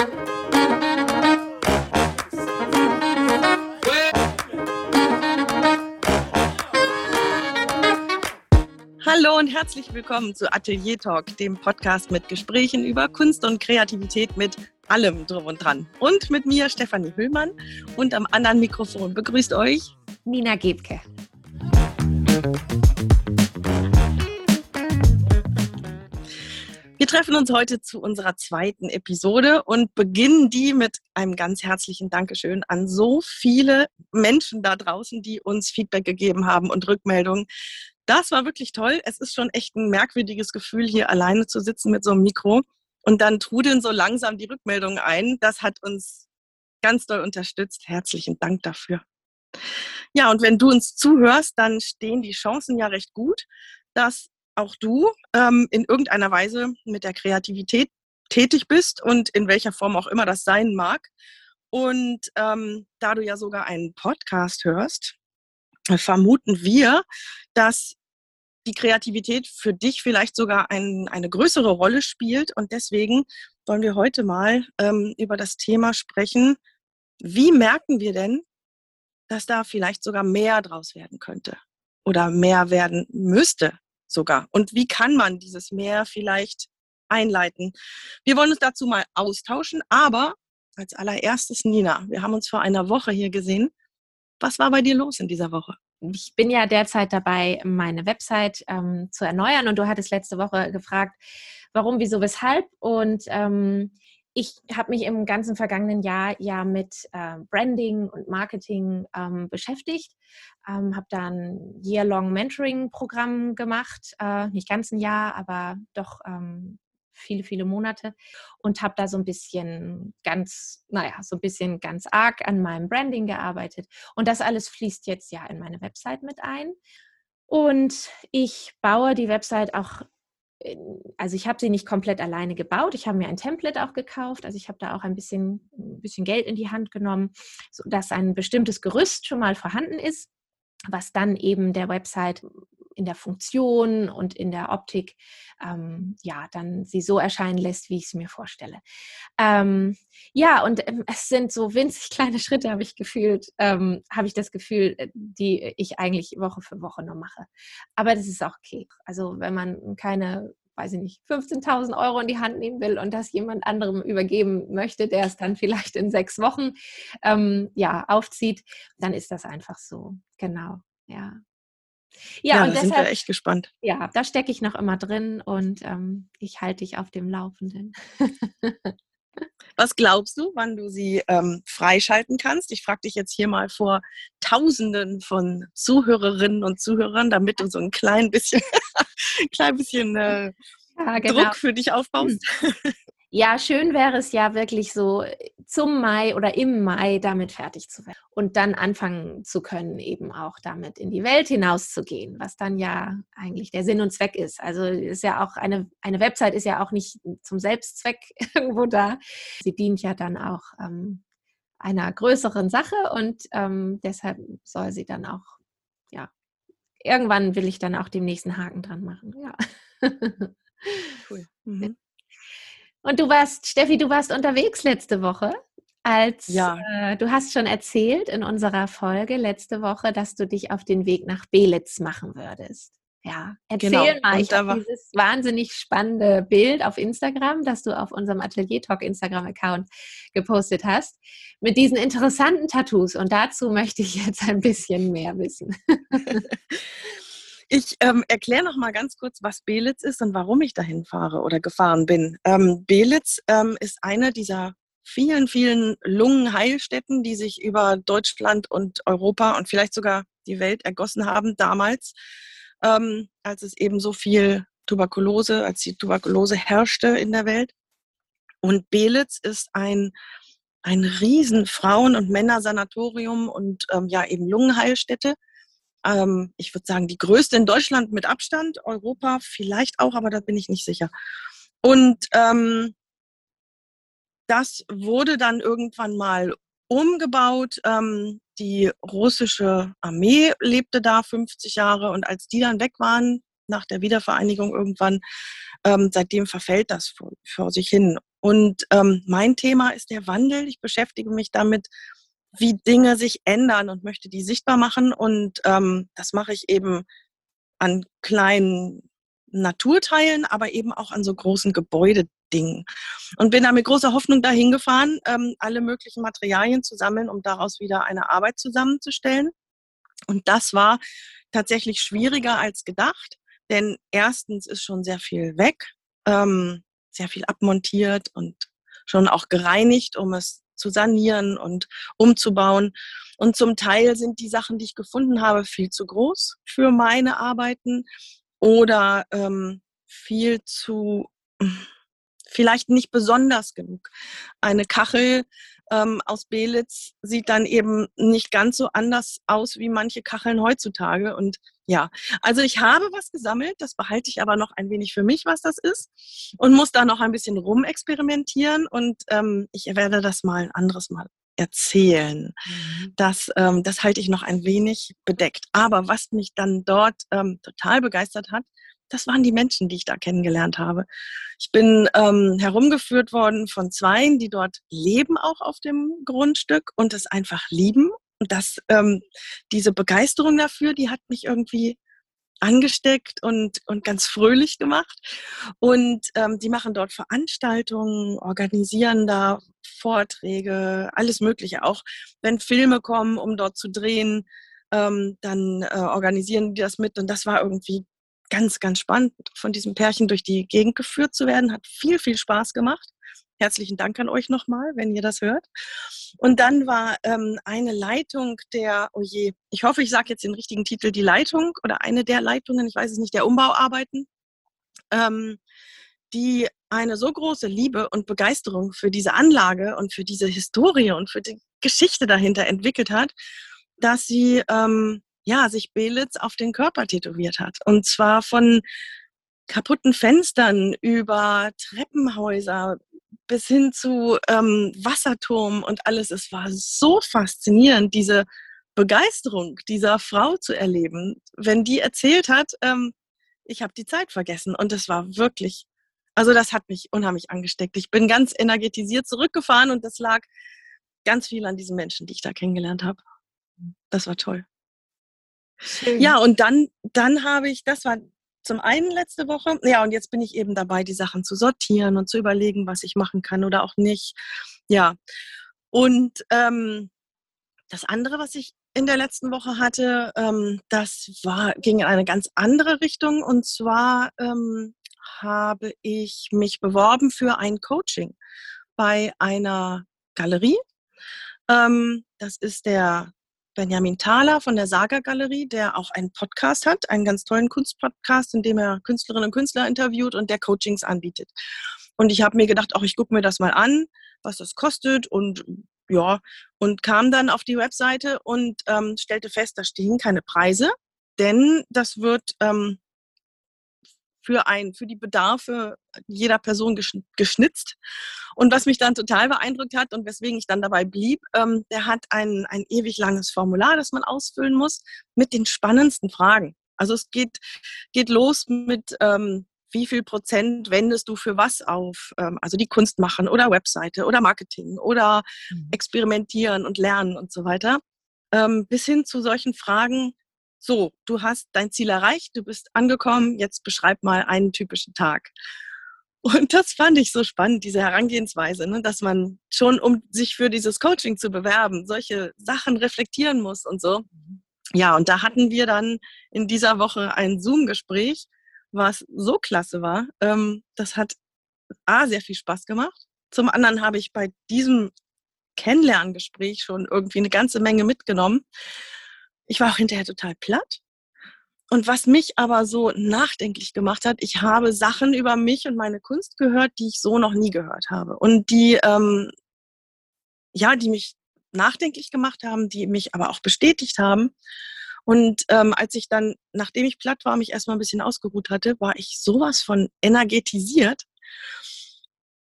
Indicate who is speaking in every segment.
Speaker 1: Hallo und herzlich willkommen zu Atelier Talk, dem Podcast mit Gesprächen über Kunst und Kreativität mit allem drum und dran. Und mit mir Stefanie Hüllmann und am anderen Mikrofon begrüßt euch
Speaker 2: Nina Gebke.
Speaker 1: Wir treffen uns heute zu unserer zweiten Episode und beginnen die mit einem ganz herzlichen Dankeschön an so viele Menschen da draußen, die uns Feedback gegeben haben und Rückmeldungen das war wirklich toll. Es ist schon echt ein merkwürdiges Gefühl, hier alleine zu sitzen mit so einem Mikro. Und dann trudeln so langsam die Rückmeldungen ein. Das hat uns ganz doll unterstützt. Herzlichen Dank dafür. Ja, und wenn du uns zuhörst, dann stehen die Chancen ja recht gut, dass auch du ähm, in irgendeiner Weise mit der Kreativität tätig bist und in welcher Form auch immer das sein mag. Und ähm, da du ja sogar einen Podcast hörst, vermuten wir, dass die Kreativität für dich vielleicht sogar ein, eine größere Rolle spielt. Und deswegen wollen wir heute mal ähm, über das Thema sprechen. Wie merken wir denn, dass da vielleicht sogar mehr draus werden könnte oder mehr werden müsste sogar? Und wie kann man dieses mehr vielleicht einleiten? Wir wollen uns dazu mal austauschen, aber als allererstes, Nina, wir haben uns vor einer Woche hier gesehen. Was war bei dir los in dieser Woche?
Speaker 2: ich bin ja derzeit dabei, meine Website ähm, zu erneuern und du hattest letzte Woche gefragt, warum, wieso, weshalb. Und ähm, ich habe mich im ganzen vergangenen Jahr ja mit äh, Branding und Marketing ähm, beschäftigt, ähm, habe dann Year-Long Mentoring-Programm gemacht, äh, nicht ganz ein Jahr, aber doch ähm, viele, viele Monate und habe da so ein bisschen ganz, naja, so ein bisschen ganz arg an meinem Branding gearbeitet. Und das alles fließt jetzt ja in meine Website mit ein. Und ich baue die Website auch also ich habe sie nicht komplett alleine gebaut. Ich habe mir ein Template auch gekauft. Also ich habe da auch ein bisschen, ein bisschen Geld in die Hand genommen, sodass ein bestimmtes Gerüst schon mal vorhanden ist, was dann eben der Website in der Funktion und in der Optik ähm, ja dann sie so erscheinen lässt, wie ich es mir vorstelle. Ähm, ja, und ähm, es sind so winzig kleine Schritte, habe ich gefühlt, ähm, habe ich das Gefühl, äh, die ich eigentlich Woche für Woche nur mache. Aber das ist auch okay. Also wenn man keine weiß ich nicht, 15.000 Euro in die Hand nehmen will und das jemand anderem übergeben möchte, der es dann vielleicht in sechs Wochen ähm, ja, aufzieht, dann ist das einfach so. Genau, ja.
Speaker 1: Ja, ja und deshalb, sind wir echt gespannt.
Speaker 2: Ja, da stecke ich noch immer drin und ähm, ich halte dich auf dem Laufenden.
Speaker 1: Was glaubst du, wann du sie ähm, freischalten kannst? Ich frage dich jetzt hier mal vor Tausenden von Zuhörerinnen und Zuhörern, damit du so ein klein bisschen, klein bisschen äh, ja, genau. Druck für dich aufbaust.
Speaker 2: Ja, schön wäre es ja wirklich so zum Mai oder im Mai damit fertig zu werden und dann anfangen zu können, eben auch damit in die Welt hinauszugehen, was dann ja eigentlich der Sinn und Zweck ist. Also ist ja auch eine, eine Website ist ja auch nicht zum Selbstzweck irgendwo da. Sie dient ja dann auch ähm, einer größeren Sache und ähm, deshalb soll sie dann auch, ja, irgendwann will ich dann auch dem nächsten Haken dran machen. Ja.
Speaker 1: cool. Mhm.
Speaker 2: Und du warst, Steffi, du warst unterwegs letzte Woche. Als ja. äh, du hast schon erzählt in unserer Folge letzte Woche, dass du dich auf den Weg nach Belitz machen würdest. Ja, erzähl genau. mal. ich habe dieses wahnsinnig spannende Bild auf Instagram, das du auf unserem Atelier Talk Instagram-Account gepostet hast, mit diesen interessanten Tattoos. Und dazu möchte ich jetzt ein bisschen mehr wissen.
Speaker 1: Ich ähm, erkläre noch mal ganz kurz, was Belitz ist und warum ich dahin fahre oder gefahren bin. Ähm, Belitz ähm, ist eine dieser vielen, vielen Lungenheilstätten, die sich über Deutschland und Europa und vielleicht sogar die Welt ergossen haben damals, ähm, als es eben so viel Tuberkulose, als die Tuberkulose herrschte in der Welt. Und Belitz ist ein ein riesen Frauen- und Männersanatorium und ähm, ja eben Lungenheilstätte ähm, ich würde sagen, die größte in Deutschland mit Abstand, Europa vielleicht auch, aber da bin ich nicht sicher. Und ähm, das wurde dann irgendwann mal umgebaut. Ähm, die russische Armee lebte da 50 Jahre und als die dann weg waren, nach der Wiedervereinigung irgendwann, ähm, seitdem verfällt das vor, vor sich hin. Und ähm, mein Thema ist der Wandel. Ich beschäftige mich damit, wie Dinge sich ändern und möchte die sichtbar machen. Und ähm, das mache ich eben an kleinen Naturteilen, aber eben auch an so großen Gebäudedingen. Und bin da mit großer Hoffnung dahin gefahren, ähm, alle möglichen Materialien zu sammeln, um daraus wieder eine Arbeit zusammenzustellen. Und das war tatsächlich schwieriger als gedacht, denn erstens ist schon sehr viel weg, ähm, sehr viel abmontiert und schon auch gereinigt, um es zu sanieren und umzubauen. Und zum Teil sind die Sachen, die ich gefunden habe, viel zu groß für meine Arbeiten oder ähm, viel zu, vielleicht nicht besonders genug. Eine Kachel ähm, aus Belitz sieht dann eben nicht ganz so anders aus wie manche Kacheln heutzutage. Und ja, also ich habe was gesammelt, das behalte ich aber noch ein wenig für mich, was das ist, und muss da noch ein bisschen rumexperimentieren. Und ähm, ich werde das mal ein anderes Mal erzählen. Mhm. Das, ähm, das halte ich noch ein wenig bedeckt. Aber was mich dann dort ähm, total begeistert hat, das waren die Menschen, die ich da kennengelernt habe. Ich bin ähm, herumgeführt worden von Zweien, die dort leben, auch auf dem Grundstück und es einfach lieben. Und das, ähm, diese Begeisterung dafür, die hat mich irgendwie angesteckt und, und ganz fröhlich gemacht. Und ähm, die machen dort Veranstaltungen, organisieren da Vorträge, alles Mögliche. Auch wenn Filme kommen, um dort zu drehen, ähm, dann äh, organisieren die das mit. Und das war irgendwie ganz, ganz spannend, von diesem Pärchen durch die Gegend geführt zu werden. Hat viel, viel Spaß gemacht. Herzlichen Dank an euch nochmal, wenn ihr das hört. Und dann war ähm, eine Leitung der, oh je, ich hoffe, ich sage jetzt den richtigen Titel, die Leitung oder eine der Leitungen, ich weiß es nicht, der Umbauarbeiten, ähm, die eine so große Liebe und Begeisterung für diese Anlage und für diese Historie und für die Geschichte dahinter entwickelt hat, dass sie ähm, ja, sich Belitz auf den Körper tätowiert hat. Und zwar von kaputten Fenstern über Treppenhäuser bis hin zu ähm, Wasserturm und alles. Es war so faszinierend, diese Begeisterung dieser Frau zu erleben. Wenn die erzählt hat, ähm, ich habe die Zeit vergessen. Und es war wirklich, also das hat mich unheimlich angesteckt. Ich bin ganz energetisiert zurückgefahren und das lag ganz viel an diesen Menschen, die ich da kennengelernt habe. Das war toll. Schön. Ja, und dann, dann habe ich, das war zum einen letzte Woche, ja, und jetzt bin ich eben dabei, die Sachen zu sortieren und zu überlegen, was ich machen kann oder auch nicht. Ja. Und ähm, das andere, was ich in der letzten Woche hatte, ähm, das war, ging in eine ganz andere Richtung. Und zwar ähm, habe ich mich beworben für ein Coaching bei einer Galerie. Ähm, das ist der Benjamin Thaler von der Saga Galerie, der auch einen Podcast hat, einen ganz tollen Kunstpodcast, in dem er Künstlerinnen und Künstler interviewt und der Coachings anbietet. Und ich habe mir gedacht, auch ich gucke mir das mal an, was das kostet und ja, und kam dann auf die Webseite und ähm, stellte fest, da stehen keine Preise, denn das wird ähm, für ein, für die Bedarfe jeder Person geschnitzt. Und was mich dann total beeindruckt hat und weswegen ich dann dabei blieb, ähm, der hat ein, ein ewig langes Formular, das man ausfüllen muss, mit den spannendsten Fragen. Also es geht, geht los mit, ähm, wie viel Prozent wendest du für was auf? Ähm, also die Kunst machen oder Webseite oder Marketing oder mhm. experimentieren und lernen und so weiter. Ähm, bis hin zu solchen Fragen, so, du hast dein Ziel erreicht, du bist angekommen, jetzt beschreib mal einen typischen Tag. Und das fand ich so spannend, diese Herangehensweise, ne, dass man schon, um sich für dieses Coaching zu bewerben, solche Sachen reflektieren muss und so. Ja, und da hatten wir dann in dieser Woche ein Zoom-Gespräch, was so klasse war. Ähm, das hat A, sehr viel Spaß gemacht. Zum anderen habe ich bei diesem Kennenlerngespräch schon irgendwie eine ganze Menge mitgenommen. Ich war auch hinterher total platt. Und was mich aber so nachdenklich gemacht hat, ich habe Sachen über mich und meine Kunst gehört, die ich so noch nie gehört habe. Und die, ähm, ja, die mich nachdenklich gemacht haben, die mich aber auch bestätigt haben. Und ähm, als ich dann, nachdem ich platt war, mich erstmal ein bisschen ausgeruht hatte, war ich sowas von energetisiert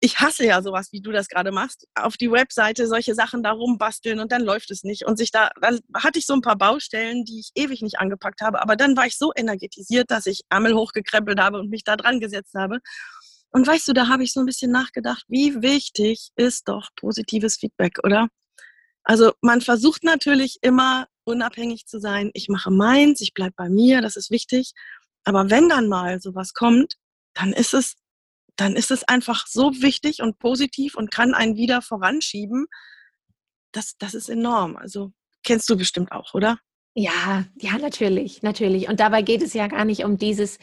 Speaker 1: ich hasse ja sowas, wie du das gerade machst, auf die Webseite solche Sachen da rumbasteln und dann läuft es nicht. Und sich da, dann hatte ich so ein paar Baustellen, die ich ewig nicht angepackt habe. Aber dann war ich so energetisiert, dass ich Ärmel hochgekrempelt habe und mich da dran gesetzt habe. Und weißt du, da habe ich so ein bisschen nachgedacht, wie wichtig ist doch positives Feedback, oder? Also man versucht natürlich immer unabhängig zu sein. Ich mache meins, ich bleibe bei mir, das ist wichtig. Aber wenn dann mal sowas kommt, dann ist es, dann ist es einfach so wichtig und positiv und kann einen wieder voranschieben. Das, das ist enorm. Also kennst du bestimmt auch, oder?
Speaker 2: Ja, ja, natürlich, natürlich. Und dabei geht es ja gar nicht um dieses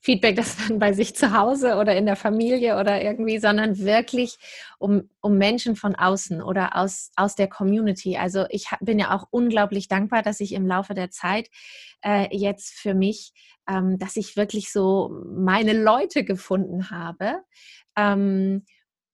Speaker 2: Feedback, das dann bei sich zu Hause oder in der Familie oder irgendwie, sondern wirklich um, um Menschen von außen oder aus, aus der Community. Also ich bin ja auch unglaublich dankbar, dass ich im Laufe der Zeit äh, jetzt für mich, ähm, dass ich wirklich so meine Leute gefunden habe. Ähm,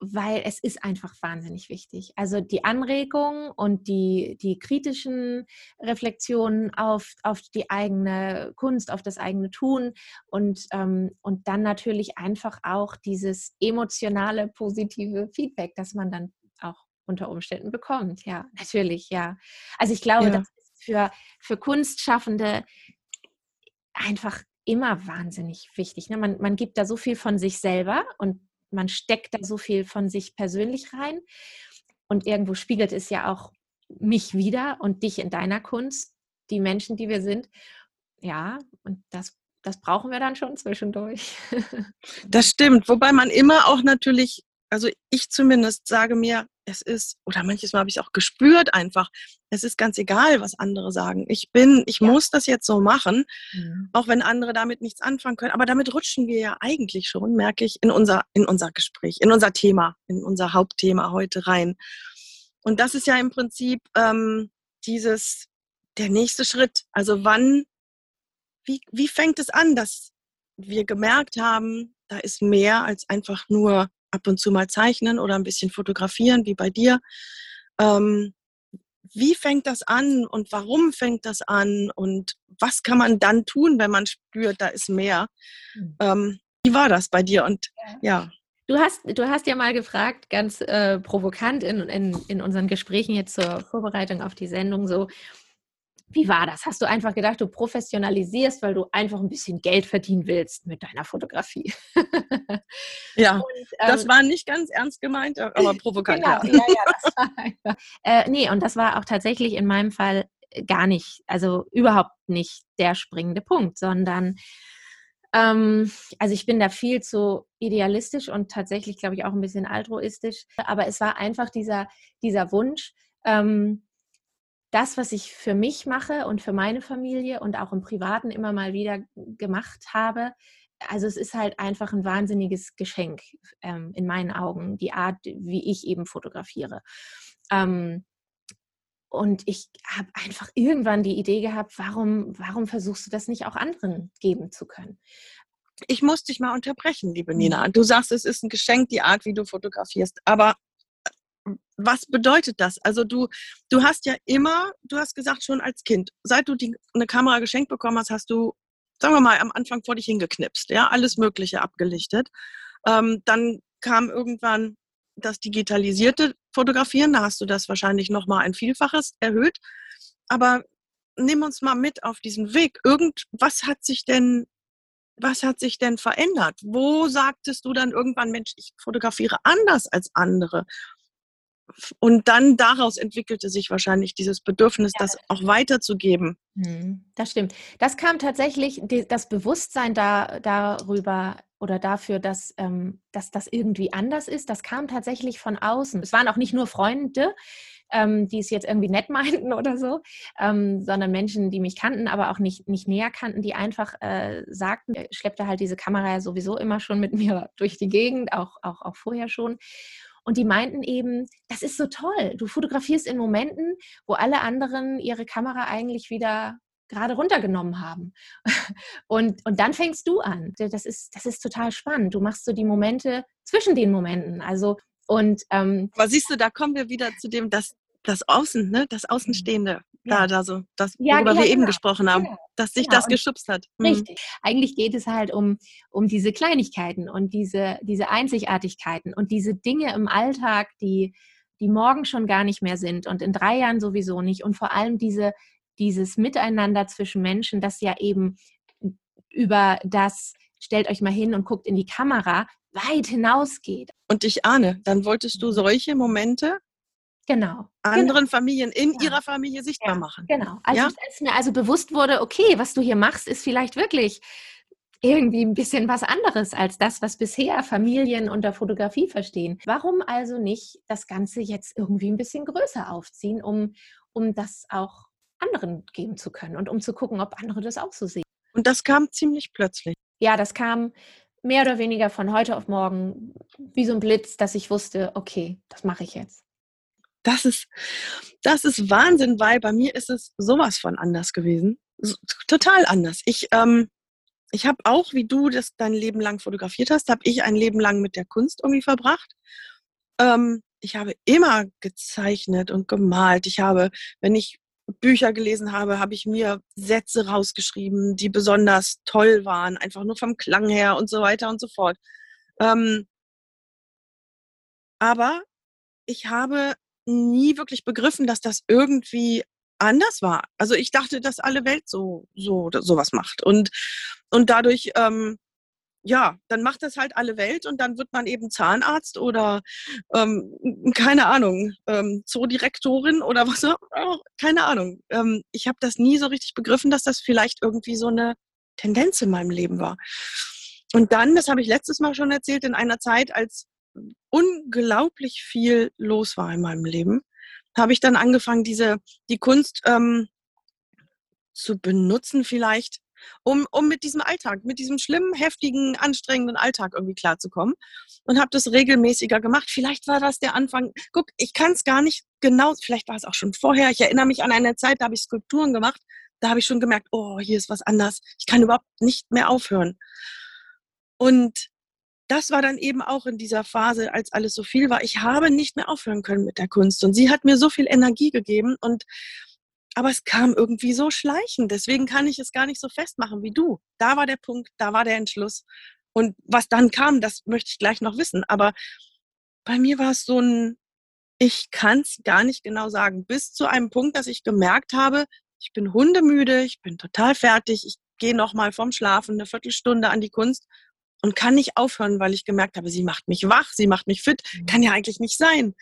Speaker 2: weil es ist einfach wahnsinnig wichtig. Also die Anregung und die, die kritischen Reflexionen auf, auf die eigene Kunst, auf das eigene Tun und, ähm, und dann natürlich einfach auch dieses emotionale, positive Feedback, das man dann auch unter Umständen bekommt. Ja, natürlich, ja. Also ich glaube, ja. das ist für, für Kunstschaffende einfach immer wahnsinnig wichtig. Ne? Man, man gibt da so viel von sich selber und man steckt da so viel von sich persönlich rein. Und irgendwo spiegelt es ja auch mich wieder und dich in deiner Kunst, die Menschen, die wir sind. Ja, und das, das brauchen wir dann schon zwischendurch.
Speaker 1: Das stimmt, wobei man immer auch natürlich, also ich zumindest sage mir, es ist, oder manches Mal habe ich es auch gespürt einfach, es ist ganz egal, was andere sagen. Ich bin, ich ja. muss das jetzt so machen, mhm. auch wenn andere damit nichts anfangen können. Aber damit rutschen wir ja eigentlich schon, merke ich, in unser, in unser Gespräch, in unser Thema, in unser Hauptthema heute rein. Und das ist ja im Prinzip ähm, dieses, der nächste Schritt. Also wann, wie, wie fängt es an, dass wir gemerkt haben, da ist mehr als einfach nur ab und zu mal zeichnen oder ein bisschen fotografieren, wie bei dir. Ähm, wie fängt das an und warum fängt das an und was kann man dann tun, wenn man spürt, da ist mehr? Mhm. Ähm, wie war das bei dir? Und ja.
Speaker 2: Du hast, du hast ja mal gefragt, ganz äh, provokant in, in, in unseren Gesprächen jetzt zur Vorbereitung auf die Sendung, so, wie war das? Hast du einfach gedacht, du professionalisierst, weil du einfach ein bisschen Geld verdienen willst mit deiner Fotografie?
Speaker 1: ja, Und, ähm, das war nicht ganz ernst gemeint, aber provokant. genau, ja, ja,
Speaker 2: das war einfach. Äh, nee, und das war auch tatsächlich in meinem Fall äh, gar nicht, also überhaupt nicht der springende Punkt, sondern ähm, also ich bin da viel zu idealistisch und tatsächlich, glaube ich, auch ein bisschen altruistisch. Aber es war einfach dieser, dieser Wunsch, ähm, das, was ich für mich mache und für meine Familie und auch im Privaten immer mal wieder gemacht habe, also es ist halt einfach ein wahnsinniges Geschenk ähm, in meinen Augen, die Art, wie ich eben fotografiere. Ähm, und ich habe einfach irgendwann die Idee gehabt, warum, warum versuchst du das nicht auch anderen geben zu können?
Speaker 1: Ich muss dich mal unterbrechen, liebe Nina. Mhm. Du sagst, es ist ein Geschenk, die Art, wie du fotografierst. Aber was bedeutet das? Also du, du hast ja immer, du hast gesagt schon als Kind, seit du die, eine Kamera geschenkt bekommen hast, hast du, sagen wir mal, am Anfang vor dich hingeknipst, ja, alles Mögliche abgelichtet. Ähm, dann kam irgendwann das digitalisierte Fotografieren, da hast du das wahrscheinlich nochmal ein Vielfaches erhöht. Aber nimm uns mal mit auf diesen Weg. Irgendwas hat sich denn, was hat sich denn verändert? Wo sagtest du dann irgendwann, Mensch, ich fotografiere anders als andere? Und dann daraus entwickelte sich wahrscheinlich dieses Bedürfnis, ja. das auch weiterzugeben.
Speaker 2: Mhm, das stimmt. Das kam tatsächlich, das Bewusstsein da, darüber oder dafür, dass, ähm, dass das irgendwie anders ist, das kam tatsächlich von außen. Es waren auch nicht nur Freunde, ähm, die es jetzt irgendwie nett meinten oder so, ähm, sondern Menschen, die mich kannten, aber auch nicht, nicht näher kannten, die einfach äh, sagten, ich schleppte halt diese Kamera ja sowieso immer schon mit mir durch die Gegend, auch, auch, auch vorher schon. Und die meinten eben, das ist so toll. Du fotografierst in Momenten, wo alle anderen ihre Kamera eigentlich wieder gerade runtergenommen haben. Und, und dann fängst du an. Das ist, das ist total spannend. Du machst so die Momente zwischen den Momenten. Also und
Speaker 1: ähm, aber siehst du, da kommen wir wieder zu dem, dass das Außen, ne, das Außenstehende, ja. da, da so, das, ja, worüber ja, wir genau. eben gesprochen haben, genau. dass sich genau. das geschubst hat.
Speaker 2: Mhm. Richtig. Eigentlich geht es halt um, um diese Kleinigkeiten und diese, diese Einzigartigkeiten und diese Dinge im Alltag, die, die morgen schon gar nicht mehr sind und in drei Jahren sowieso nicht. Und vor allem diese, dieses Miteinander zwischen Menschen, das ja eben über das stellt euch mal hin und guckt in die Kamera, weit hinausgeht.
Speaker 1: Und ich ahne, dann wolltest du solche Momente
Speaker 2: Genau.
Speaker 1: anderen
Speaker 2: genau.
Speaker 1: Familien in ja. ihrer Familie sichtbar
Speaker 2: ja,
Speaker 1: machen.
Speaker 2: Genau. Als, ja? als mir also bewusst wurde, okay, was du hier machst, ist vielleicht wirklich irgendwie ein bisschen was anderes als das, was bisher Familien unter Fotografie verstehen. Warum also nicht das Ganze jetzt irgendwie ein bisschen größer aufziehen, um, um das auch anderen geben zu können und um zu gucken, ob andere das auch so sehen?
Speaker 1: Und das kam ziemlich plötzlich.
Speaker 2: Ja, das kam mehr oder weniger von heute auf morgen wie so ein Blitz, dass ich wusste, okay, das mache ich jetzt.
Speaker 1: Das ist, das ist Wahnsinn, weil bei mir ist es sowas von anders gewesen. So, total anders. Ich, ähm, ich habe auch, wie du das dein Leben lang fotografiert hast, habe ich ein Leben lang mit der Kunst irgendwie verbracht. Ähm, ich habe immer gezeichnet und gemalt. Ich habe, wenn ich Bücher gelesen habe, habe ich mir Sätze rausgeschrieben, die besonders toll waren, einfach nur vom Klang her und so weiter und so fort. Ähm, aber ich habe nie wirklich begriffen, dass das irgendwie anders war. Also ich dachte, dass alle Welt so so sowas macht und und dadurch ähm, ja, dann macht das halt alle Welt und dann wird man eben Zahnarzt oder ähm, keine Ahnung, ähm, Zoodirektorin oder was auch, keine Ahnung. Ähm, ich habe das nie so richtig begriffen, dass das vielleicht irgendwie so eine Tendenz in meinem Leben war. Und dann, das habe ich letztes Mal schon erzählt, in einer Zeit, als unglaublich viel los war in meinem Leben, habe ich dann angefangen, diese, die Kunst ähm, zu benutzen vielleicht, um, um mit diesem Alltag, mit diesem schlimmen, heftigen, anstrengenden Alltag irgendwie klarzukommen. Und habe das regelmäßiger gemacht. Vielleicht war das der Anfang. Guck, ich kann es gar nicht genau, vielleicht war es auch schon vorher. Ich erinnere mich an eine Zeit, da habe ich Skulpturen gemacht. Da habe ich schon gemerkt, oh, hier ist was anders. Ich kann überhaupt nicht mehr aufhören. Und das war dann eben auch in dieser Phase, als alles so viel war. Ich habe nicht mehr aufhören können mit der Kunst. Und sie hat mir so viel Energie gegeben. Und aber es kam irgendwie so schleichend. Deswegen kann ich es gar nicht so festmachen wie du. Da war der Punkt, da war der Entschluss. Und was dann kam, das möchte ich gleich noch wissen. Aber bei mir war es so ein, ich kann es gar nicht genau sagen, bis zu einem Punkt, dass ich gemerkt habe, ich bin hundemüde, ich bin total fertig, ich gehe noch mal vom Schlafen eine Viertelstunde an die Kunst und kann nicht aufhören, weil ich gemerkt habe, sie macht mich wach, sie macht mich fit, mhm. kann ja eigentlich nicht sein.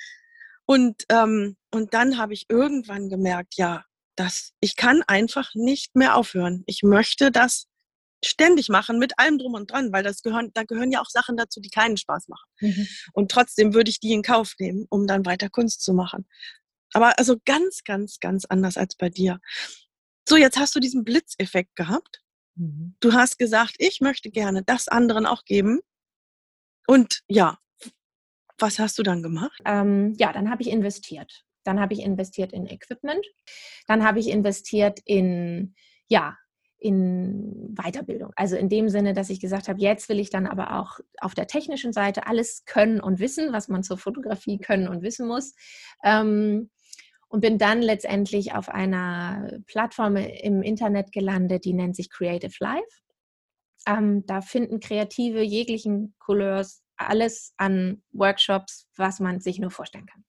Speaker 1: Und, ähm, und dann habe ich irgendwann gemerkt, ja, dass ich kann einfach nicht mehr aufhören. Ich möchte das ständig machen mit allem drum und dran, weil das gehören, da gehören ja auch Sachen dazu, die keinen Spaß machen. Mhm. Und trotzdem würde ich die in Kauf nehmen, um dann weiter Kunst zu machen. Aber also ganz, ganz, ganz anders als bei dir. So, jetzt hast du diesen Blitzeffekt gehabt. Mhm. Du hast gesagt, ich möchte gerne das anderen auch geben. Und ja, was hast du dann gemacht?
Speaker 2: Ähm, ja, dann habe ich investiert. Dann habe ich investiert in Equipment. Dann habe ich investiert in, ja, in Weiterbildung. Also in dem Sinne, dass ich gesagt habe, jetzt will ich dann aber auch auf der technischen Seite alles können und wissen, was man zur Fotografie können und wissen muss. Ähm, und bin dann letztendlich auf einer Plattform im Internet gelandet, die nennt sich Creative Life. Ähm, da finden Kreative jeglichen Couleurs alles an Workshops, was man sich nur vorstellen kann.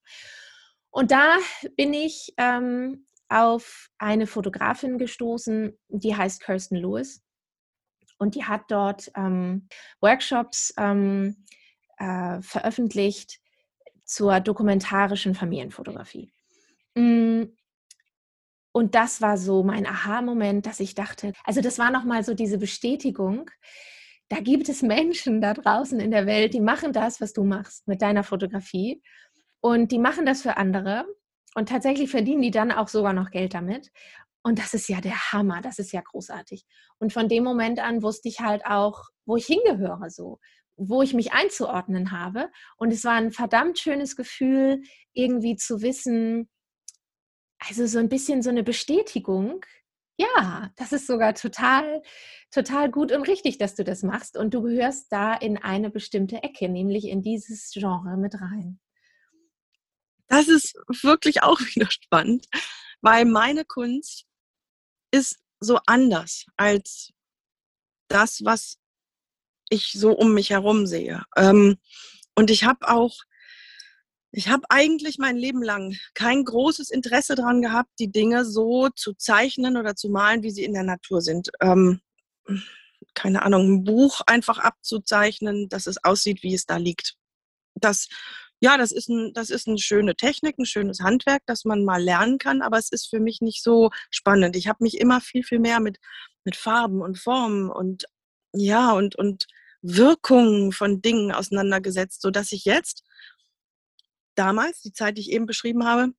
Speaker 2: Und da bin ich ähm, auf eine Fotografin gestoßen, die heißt Kirsten Lewis. Und die hat dort ähm, Workshops ähm, äh, veröffentlicht zur dokumentarischen Familienfotografie. Mm, und das war so mein Aha-Moment, dass ich dachte, also das war nochmal so diese Bestätigung, da gibt es Menschen da draußen in der Welt, die machen das, was du machst mit deiner Fotografie. Und die machen das für andere. Und tatsächlich verdienen die dann auch sogar noch Geld damit. Und das ist ja der Hammer, das ist ja großartig. Und von dem Moment an wusste ich halt auch, wo ich hingehöre, so, wo ich mich einzuordnen habe. Und es war ein verdammt schönes Gefühl, irgendwie zu wissen, also so ein bisschen so eine Bestätigung. Ja, das ist sogar total, total gut und richtig, dass du das machst. Und du gehörst da in eine bestimmte Ecke, nämlich in dieses Genre mit rein.
Speaker 1: Das ist wirklich auch wieder spannend, weil meine Kunst ist so anders als das, was ich so um mich herum sehe. Ähm, und ich habe auch ich habe eigentlich mein Leben lang kein großes Interesse daran gehabt, die Dinge so zu zeichnen oder zu malen, wie sie in der Natur sind. Ähm, keine Ahnung, ein Buch einfach abzuzeichnen, dass es aussieht, wie es da liegt. Das, ja, das ist, ein, das ist eine schöne Technik, ein schönes Handwerk, das man mal lernen kann, aber es ist für mich nicht so spannend. Ich habe mich immer viel, viel mehr mit, mit Farben und Formen und ja, und, und Wirkungen von Dingen auseinandergesetzt, sodass ich jetzt damals, die Zeit, die ich eben beschrieben habe,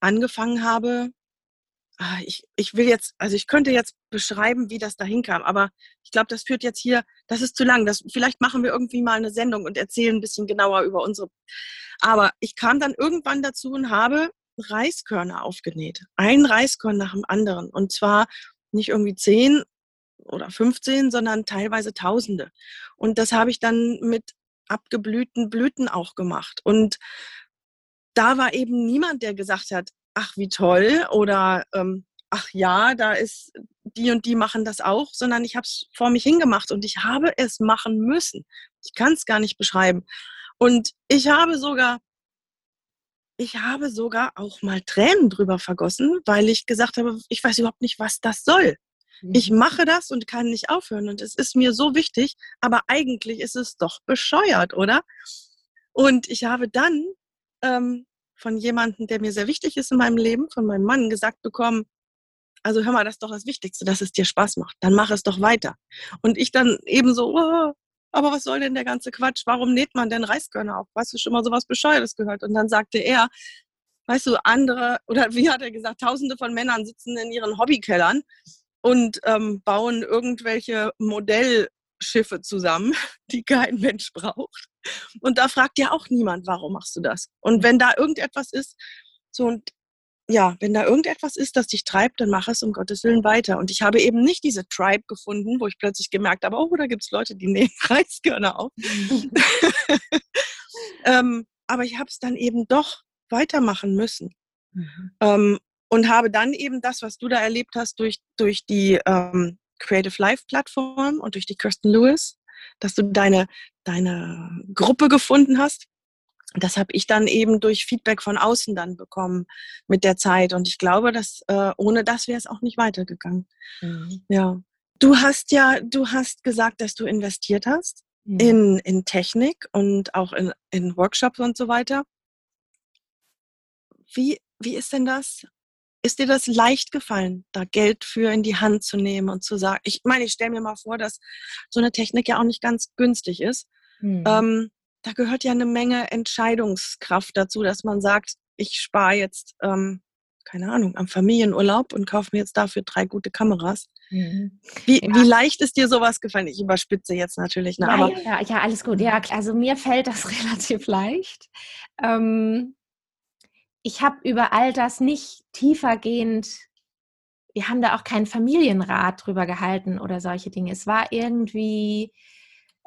Speaker 1: angefangen habe, ah, ich, ich will jetzt, also ich könnte jetzt beschreiben, wie das dahin kam, aber ich glaube, das führt jetzt hier, das ist zu lang. Das, vielleicht machen wir irgendwie mal eine Sendung und erzählen ein bisschen genauer über unsere. Aber ich kam dann irgendwann dazu und habe Reiskörner aufgenäht. Ein Reiskorn nach dem anderen. Und zwar nicht irgendwie zehn oder 15, sondern teilweise Tausende. Und das habe ich dann mit abgeblühten Blüten auch gemacht. Und da war eben niemand, der gesagt hat, ach wie toll oder ähm, ach ja, da ist die und die machen das auch, sondern ich habe es vor mich hingemacht und ich habe es machen müssen. Ich kann es gar nicht beschreiben. Und ich habe sogar, ich habe sogar auch mal Tränen drüber vergossen, weil ich gesagt habe, ich weiß überhaupt nicht, was das soll. Ich mhm. mache das und kann nicht aufhören und es ist mir so wichtig, aber eigentlich ist es doch bescheuert, oder? Und ich habe dann ähm, von jemandem, der mir sehr wichtig ist in meinem Leben, von meinem Mann, gesagt bekommen, also hör mal, das ist doch das Wichtigste, dass es dir Spaß macht. Dann mach es doch weiter. Und ich dann eben so, oh, aber was soll denn der ganze Quatsch? Warum näht man denn Reiskörner auf? Weißt du schon mal sowas Bescheuertes gehört? Und dann sagte er, weißt du, andere, oder wie hat er gesagt, tausende von Männern sitzen in ihren Hobbykellern und ähm, bauen irgendwelche Modellschiffe zusammen, die kein Mensch braucht. Und da fragt ja auch niemand, warum machst du das? Und wenn da irgendetwas ist, so und ja, wenn da irgendetwas ist, das dich treibt, dann mach es um Gottes Willen weiter. Und ich habe eben nicht diese Tribe gefunden, wo ich plötzlich gemerkt habe, oh, da gibt es Leute, die nehmen Reiskörner auf. ähm, aber ich habe es dann eben doch weitermachen müssen. Mhm. Ähm, und habe dann eben das, was du da erlebt hast, durch, durch die ähm, Creative Life Plattform und durch die Kirsten Lewis, dass du deine, deine Gruppe gefunden hast. Das habe ich dann eben durch Feedback von außen dann bekommen mit der Zeit. Und ich glaube, dass äh, ohne das wäre es auch nicht weitergegangen. Mhm. Ja. Du hast ja, du hast gesagt, dass du investiert hast mhm. in, in Technik und auch in, in Workshops und so weiter. Wie, wie ist denn das? Ist dir das leicht gefallen, da Geld für in die Hand zu nehmen und zu sagen, ich meine, ich stelle mir mal vor, dass so eine Technik ja auch nicht ganz günstig ist. Mhm. Ähm, da gehört ja eine Menge Entscheidungskraft dazu, dass man sagt, ich spare jetzt, ähm, keine Ahnung, am Familienurlaub und kaufe mir jetzt dafür drei gute Kameras. Mhm. Wie, ja. wie leicht ist dir sowas gefallen? Ich überspitze jetzt natürlich.
Speaker 2: Ne? Ja, ja, ja, alles gut. Ja, also mir fällt das relativ leicht. Ähm, ich habe über all das nicht tiefergehend, wir haben da auch keinen Familienrat drüber gehalten oder solche Dinge. Es war irgendwie,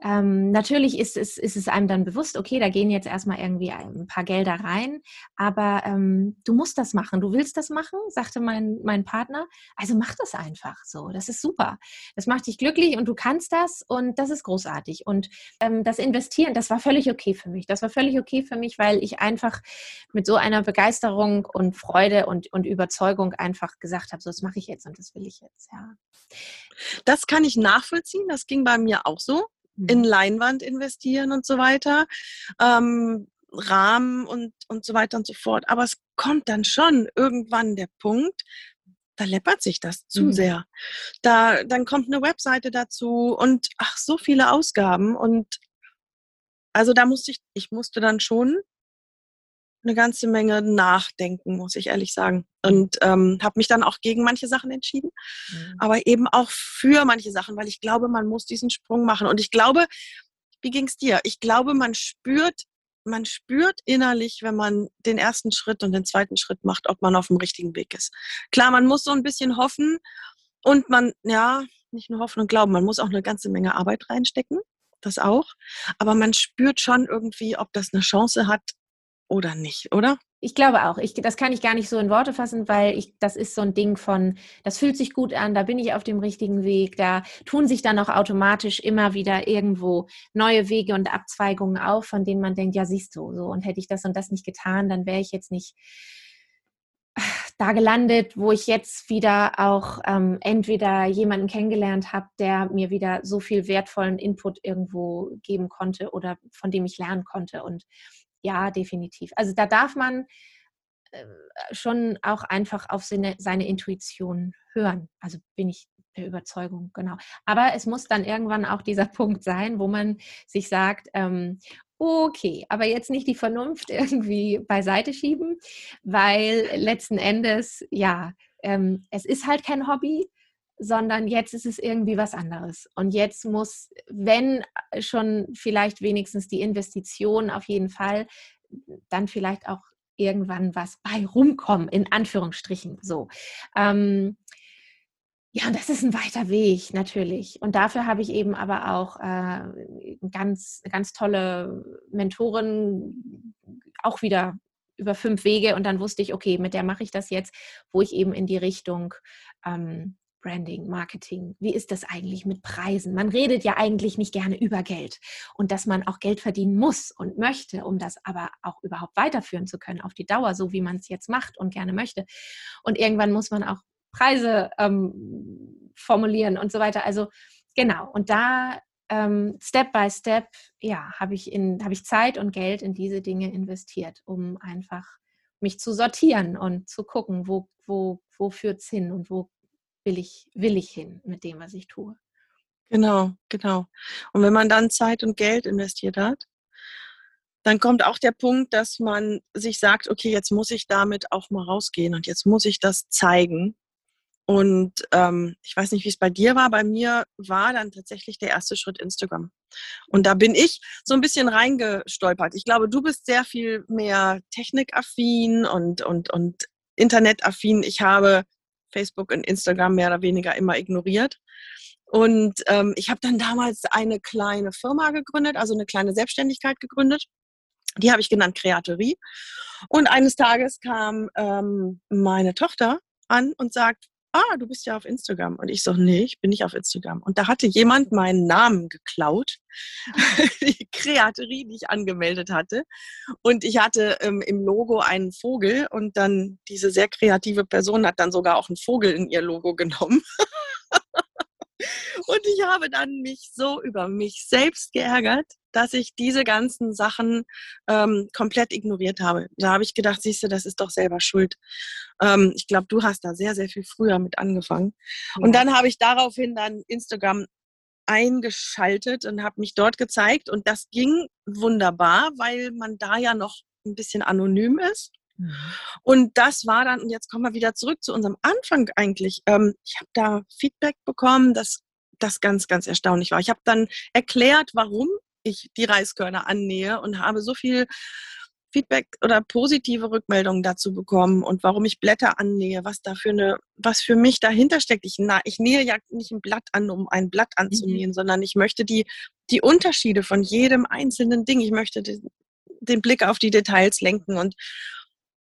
Speaker 2: ähm, natürlich ist es, ist es einem dann bewusst, okay, da gehen jetzt erstmal irgendwie ein paar Gelder rein, aber ähm, du musst das machen, du willst das machen, sagte mein, mein Partner. Also mach das einfach so, das ist super. Das macht dich glücklich und du kannst das und das ist großartig. Und ähm, das Investieren, das war völlig okay für mich. Das war völlig okay für mich, weil ich einfach mit so einer Begeisterung und Freude und, und Überzeugung einfach gesagt habe, so das mache ich jetzt und das will ich jetzt, ja.
Speaker 1: Das kann ich nachvollziehen, das ging bei mir auch so in mhm. Leinwand investieren und so weiter, ähm, Rahmen und, und so weiter und so fort. Aber es kommt dann schon irgendwann der Punkt, da läppert sich das zu mhm. sehr. Da, dann kommt eine Webseite dazu und ach, so viele Ausgaben. Und also da musste ich, ich musste dann schon eine ganze Menge nachdenken, muss ich ehrlich sagen. Mhm. Und ähm, habe mich dann auch gegen manche Sachen entschieden, mhm. aber eben auch für manche Sachen, weil ich glaube, man muss diesen Sprung machen. Und ich glaube, wie ging es dir? Ich glaube, man spürt, man spürt innerlich, wenn man den ersten Schritt und den zweiten Schritt macht, ob man auf dem richtigen Weg ist. Klar, man muss so ein bisschen hoffen und man, ja, nicht nur hoffen und glauben, man muss auch eine ganze Menge Arbeit reinstecken, das auch. Aber man spürt schon irgendwie, ob das eine Chance hat, oder nicht, oder?
Speaker 2: Ich glaube auch. Ich, das kann ich gar nicht so in Worte fassen, weil ich, das ist so ein Ding von, das fühlt sich gut an, da bin ich auf dem richtigen Weg, da tun sich dann auch automatisch immer wieder irgendwo neue Wege und Abzweigungen auf, von denen man denkt, ja, siehst du, so, und hätte ich das und das nicht getan, dann wäre ich jetzt nicht da gelandet, wo ich jetzt wieder auch ähm, entweder jemanden kennengelernt habe, der mir wieder so viel wertvollen Input irgendwo geben konnte oder von dem ich lernen konnte. Und ja, definitiv. Also da darf man äh, schon auch einfach auf seine, seine Intuition hören. Also bin ich der Überzeugung, genau. Aber es muss dann irgendwann auch dieser Punkt sein, wo man sich sagt, ähm, okay, aber jetzt nicht die Vernunft irgendwie beiseite schieben, weil letzten Endes, ja, ähm, es ist halt kein Hobby, sondern jetzt ist es irgendwie was anderes. Und jetzt muss, wenn schon vielleicht wenigstens die Investition auf jeden Fall, dann vielleicht auch irgendwann was bei rumkommen, in Anführungsstrichen so. Ähm, ja, das ist ein weiter Weg natürlich. Und dafür habe ich eben aber auch äh, ganz, ganz tolle Mentoren, auch wieder über fünf Wege. Und dann wusste ich, okay, mit der mache ich das jetzt, wo ich eben in die Richtung ähm, Branding, Marketing, wie ist das eigentlich mit Preisen? Man redet ja eigentlich nicht gerne über Geld und dass man auch Geld verdienen muss und möchte, um das aber auch überhaupt weiterführen zu können auf die Dauer, so wie man es jetzt macht und gerne möchte. Und irgendwann muss man auch Preise ähm, formulieren und so weiter. Also genau, und da ähm, Step by Step, ja, habe ich, hab ich Zeit und Geld in diese Dinge investiert, um einfach mich zu sortieren und zu gucken, wo, wo, wo führt es hin und wo will ich, will ich hin mit dem, was ich tue.
Speaker 1: Genau, genau. Und wenn man dann Zeit und Geld investiert hat, dann kommt auch der Punkt, dass man sich sagt, okay, jetzt muss ich damit auch mal rausgehen und jetzt muss ich das zeigen. Und ähm, ich weiß nicht, wie es bei dir war. Bei mir war dann tatsächlich der erste Schritt Instagram. Und da bin ich so ein bisschen reingestolpert. Ich glaube, du bist sehr viel mehr technikaffin und, und, und internetaffin. Ich habe Facebook und Instagram mehr oder weniger immer ignoriert. Und ähm, ich habe dann damals eine kleine Firma gegründet, also eine kleine Selbstständigkeit gegründet. Die habe ich genannt Kreatorie. Und eines Tages kam ähm, meine Tochter an und sagt, ah, du bist ja auf Instagram. Und ich so, nee, ich bin nicht auf Instagram. Und da hatte jemand meinen Namen geklaut, die Kreaterie, die ich angemeldet hatte. Und ich hatte ähm, im Logo einen Vogel und dann diese sehr kreative Person hat dann sogar auch einen Vogel in ihr Logo genommen. Und ich habe dann mich so über mich selbst geärgert, dass ich diese ganzen Sachen ähm, komplett ignoriert habe. Da habe ich gedacht, siehst du, das ist doch selber schuld. Ähm, ich glaube, du hast da sehr, sehr viel früher mit angefangen. Ja. Und dann habe ich daraufhin dann Instagram eingeschaltet und habe mich dort gezeigt. Und das ging wunderbar, weil man da ja noch ein bisschen anonym ist. Mhm. Und das war dann, und jetzt kommen wir wieder zurück zu unserem Anfang eigentlich. Ähm, ich habe da Feedback bekommen, dass das ganz, ganz erstaunlich war. Ich habe dann erklärt, warum ich die Reiskörner annähe und habe so viel Feedback oder positive Rückmeldungen dazu bekommen und warum ich Blätter annähe, was da für eine, was für mich dahinter steckt. Ich, na, ich nähe ja nicht ein Blatt an, um ein Blatt mhm. anzunähen, mhm. sondern ich möchte die, die Unterschiede von jedem einzelnen Ding. Ich möchte den, den Blick auf die Details lenken und,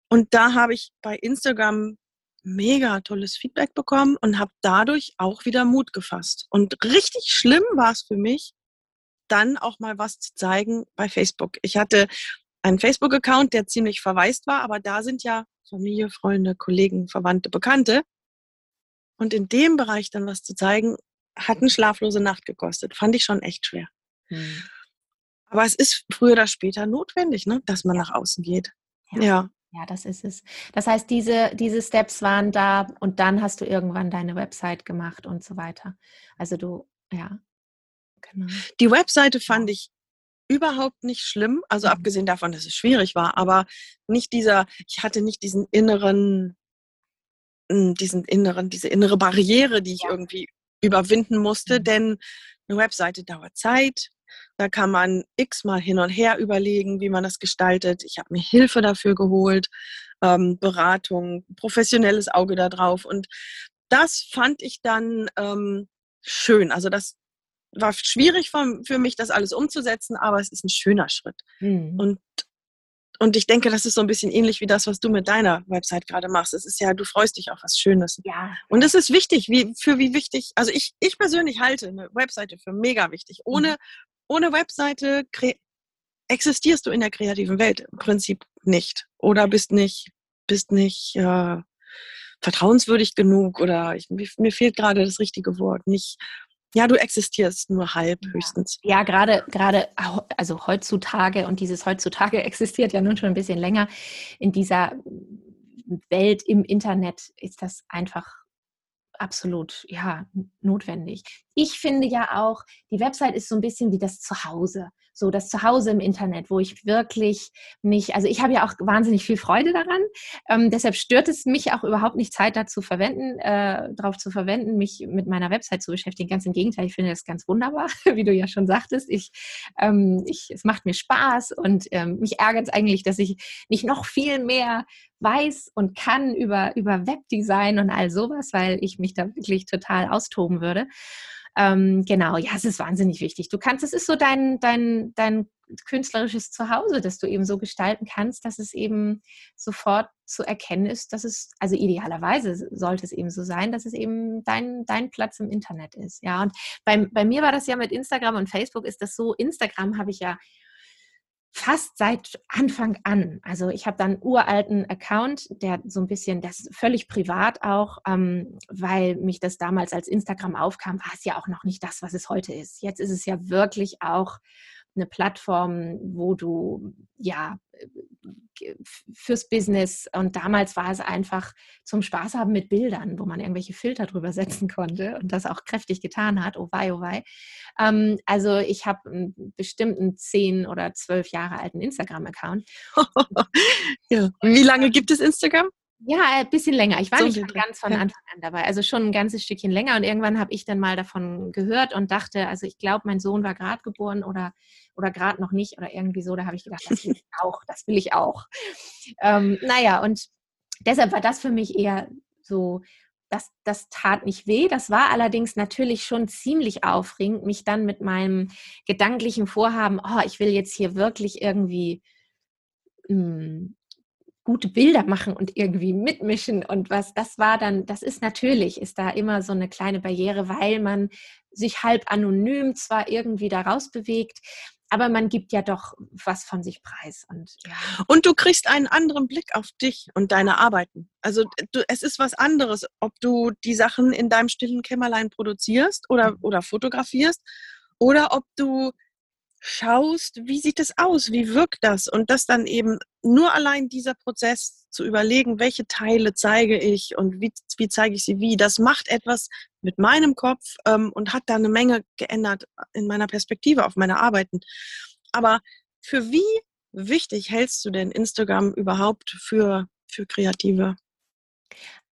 Speaker 1: und da habe ich bei Instagram mega tolles Feedback bekommen und habe dadurch auch wieder Mut gefasst. Und richtig schlimm war es für mich, dann auch mal was zu zeigen bei Facebook. Ich hatte einen Facebook-Account, der ziemlich verwaist war, aber da sind ja Familie, Freunde, Kollegen, Verwandte, Bekannte. Und in dem Bereich dann was zu zeigen, hat eine schlaflose Nacht gekostet. Fand ich schon echt schwer. Hm. Aber es ist früher oder später notwendig, ne, dass man nach außen geht.
Speaker 2: Ja. ja. Ja, das ist es. Das heißt, diese, diese Steps waren da und dann hast du irgendwann deine Website gemacht und so weiter. Also du, ja,
Speaker 1: genau. Die Webseite fand ich überhaupt nicht schlimm, also mhm. abgesehen davon, dass es schwierig war, aber nicht dieser, ich hatte nicht diesen inneren, hm, diesen inneren, diese innere Barriere, die ich ja. irgendwie überwinden musste, mhm. denn eine Webseite dauert Zeit, da kann man x-mal hin und her überlegen, wie man das gestaltet. Ich habe mir Hilfe dafür geholt, ähm, Beratung, professionelles Auge da drauf. Und das fand ich dann ähm, schön. Also das war schwierig für, für, mich, das alles umzusetzen, aber es ist ein schöner Schritt. Mhm. Und und ich denke, das ist so ein bisschen ähnlich wie das, was du mit deiner Website gerade machst. Es ist ja, du freust dich auf was Schönes.
Speaker 2: Ja.
Speaker 1: Und es ist wichtig, wie, für wie wichtig, also ich, ich persönlich halte eine Webseite für mega wichtig. Ohne, mhm ohne Webseite existierst du in der kreativen Welt im Prinzip nicht oder bist nicht, bist nicht, äh, vertrauenswürdig genug oder ich, mir fehlt gerade das richtige Wort. Nicht, ja, du existierst nur halb höchstens.
Speaker 2: Ja, gerade, gerade, also heutzutage und dieses heutzutage existiert ja nun schon ein bisschen länger in dieser Welt im Internet ist das einfach absolut ja notwendig. Ich finde ja auch, die Website ist so ein bisschen wie das Zuhause so das Zuhause im Internet, wo ich wirklich mich, also ich habe ja auch wahnsinnig viel Freude daran. Ähm, deshalb stört es mich auch überhaupt nicht, Zeit dazu verwenden, äh, darauf zu verwenden, mich mit meiner Website zu beschäftigen. Ganz im Gegenteil, ich finde das ganz wunderbar, wie du ja schon sagtest. Ich, ähm, ich, es macht mir Spaß und ähm, mich ärgert es eigentlich, dass ich nicht noch viel mehr weiß und kann über, über Webdesign und all sowas, weil ich mich da wirklich total austoben würde. Ähm, genau, ja, es ist wahnsinnig wichtig. Du kannst, es ist so dein, dein, dein künstlerisches Zuhause, das du eben so gestalten kannst, dass es eben sofort zu erkennen ist, dass es, also idealerweise sollte es eben so sein, dass es eben dein, dein Platz im Internet ist. Ja, und bei, bei mir war das ja mit Instagram und Facebook ist das so, Instagram habe ich ja fast seit Anfang an. Also ich habe einen uralten Account, der so ein bisschen, das völlig privat auch, ähm, weil mich das damals als Instagram aufkam, war es ja auch noch nicht das, was es heute ist. Jetzt ist es ja wirklich auch eine Plattform, wo du ja fürs Business und damals war es einfach zum Spaß haben mit Bildern, wo man irgendwelche Filter drüber setzen konnte und das auch kräftig getan hat. Oh wei, oh wei. Ähm, also ich habe einen bestimmten zehn oder zwölf Jahre alten Instagram-Account.
Speaker 1: ja. Wie lange gibt es Instagram?
Speaker 2: Ja, ein bisschen länger. Ich war so nicht ganz von Anfang an dabei. Also schon ein ganzes Stückchen länger. Und irgendwann habe ich dann mal davon gehört und dachte, also ich glaube, mein Sohn war gerade geboren oder, oder gerade noch nicht oder irgendwie so. Da habe ich gedacht, das will ich auch, das will ich auch. Ähm, naja, und deshalb war das für mich eher so, das, das tat nicht weh. Das war allerdings natürlich schon ziemlich aufregend, mich dann mit meinem gedanklichen Vorhaben, oh, ich will jetzt hier wirklich irgendwie mh, hm, gute Bilder machen und irgendwie mitmischen und was, das war dann, das ist natürlich, ist da immer so eine kleine Barriere, weil man sich halb anonym zwar irgendwie da rausbewegt, aber man gibt ja doch was von sich preis. Und, ja.
Speaker 1: und du kriegst einen anderen Blick auf dich und deine Arbeiten. Also du, es ist was anderes, ob du die Sachen in deinem stillen Kämmerlein produzierst oder, mhm. oder fotografierst oder ob du schaust, wie sieht es aus, wie wirkt das und das dann eben nur allein dieser Prozess zu überlegen, welche Teile zeige ich und wie, wie zeige ich sie wie, das macht etwas mit meinem Kopf ähm, und hat da eine Menge geändert in meiner Perspektive auf meine Arbeiten. Aber für wie wichtig hältst du denn Instagram überhaupt für, für Kreative?